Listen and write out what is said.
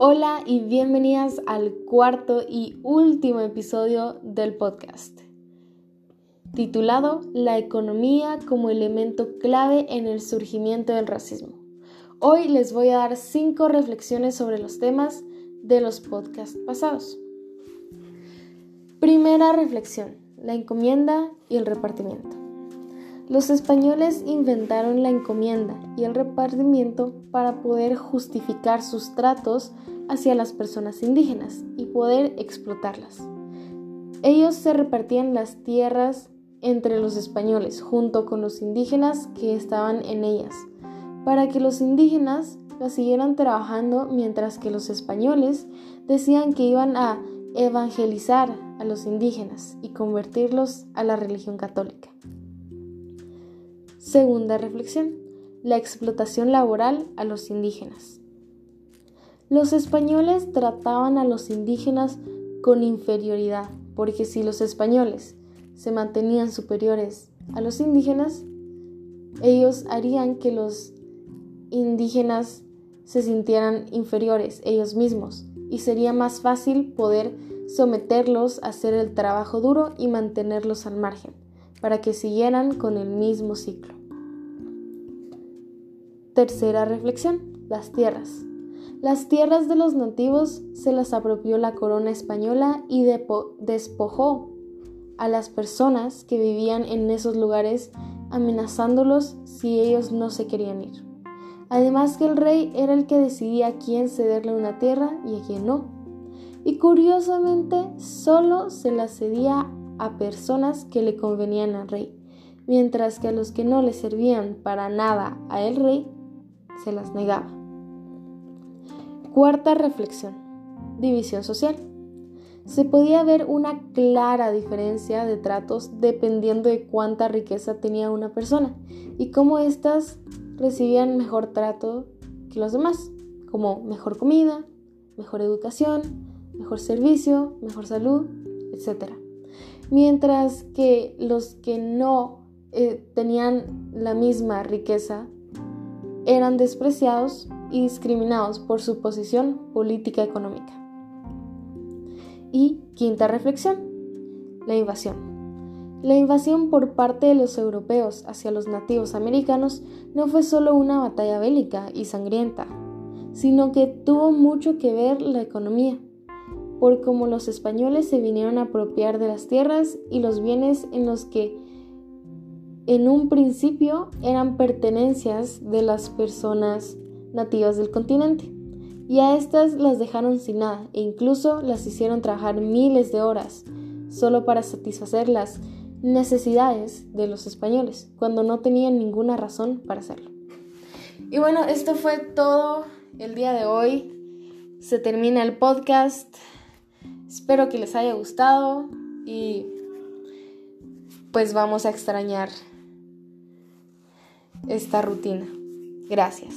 Hola y bienvenidas al cuarto y último episodio del podcast, titulado La economía como elemento clave en el surgimiento del racismo. Hoy les voy a dar cinco reflexiones sobre los temas de los podcasts pasados. Primera reflexión, la encomienda y el repartimiento. Los españoles inventaron la encomienda y el repartimiento para poder justificar sus tratos hacia las personas indígenas y poder explotarlas. Ellos se repartían las tierras entre los españoles junto con los indígenas que estaban en ellas, para que los indígenas las siguieran trabajando mientras que los españoles decían que iban a evangelizar a los indígenas y convertirlos a la religión católica. Segunda reflexión, la explotación laboral a los indígenas. Los españoles trataban a los indígenas con inferioridad, porque si los españoles se mantenían superiores a los indígenas, ellos harían que los indígenas se sintieran inferiores ellos mismos y sería más fácil poder someterlos a hacer el trabajo duro y mantenerlos al margen, para que siguieran con el mismo ciclo. Tercera reflexión, las tierras. Las tierras de los nativos se las apropió la corona española y despojó a las personas que vivían en esos lugares amenazándolos si ellos no se querían ir. Además que el rey era el que decidía a quién cederle una tierra y a quién no. Y curiosamente solo se la cedía a personas que le convenían al rey, mientras que a los que no le servían para nada a el rey se las negaba. Cuarta reflexión. División social. Se podía ver una clara diferencia de tratos dependiendo de cuánta riqueza tenía una persona y cómo éstas recibían mejor trato que los demás, como mejor comida, mejor educación, mejor servicio, mejor salud, etc. Mientras que los que no eh, tenían la misma riqueza eran despreciados y discriminados por su posición política económica. Y quinta reflexión, la invasión. La invasión por parte de los europeos hacia los nativos americanos no fue solo una batalla bélica y sangrienta, sino que tuvo mucho que ver la economía, por cómo los españoles se vinieron a apropiar de las tierras y los bienes en los que en un principio eran pertenencias de las personas nativas del continente, y a estas las dejaron sin nada e incluso las hicieron trabajar miles de horas solo para satisfacer las necesidades de los españoles, cuando no tenían ninguna razón para hacerlo. Y bueno, esto fue todo el día de hoy. Se termina el podcast. Espero que les haya gustado y pues vamos a extrañar esta rutina. Gracias.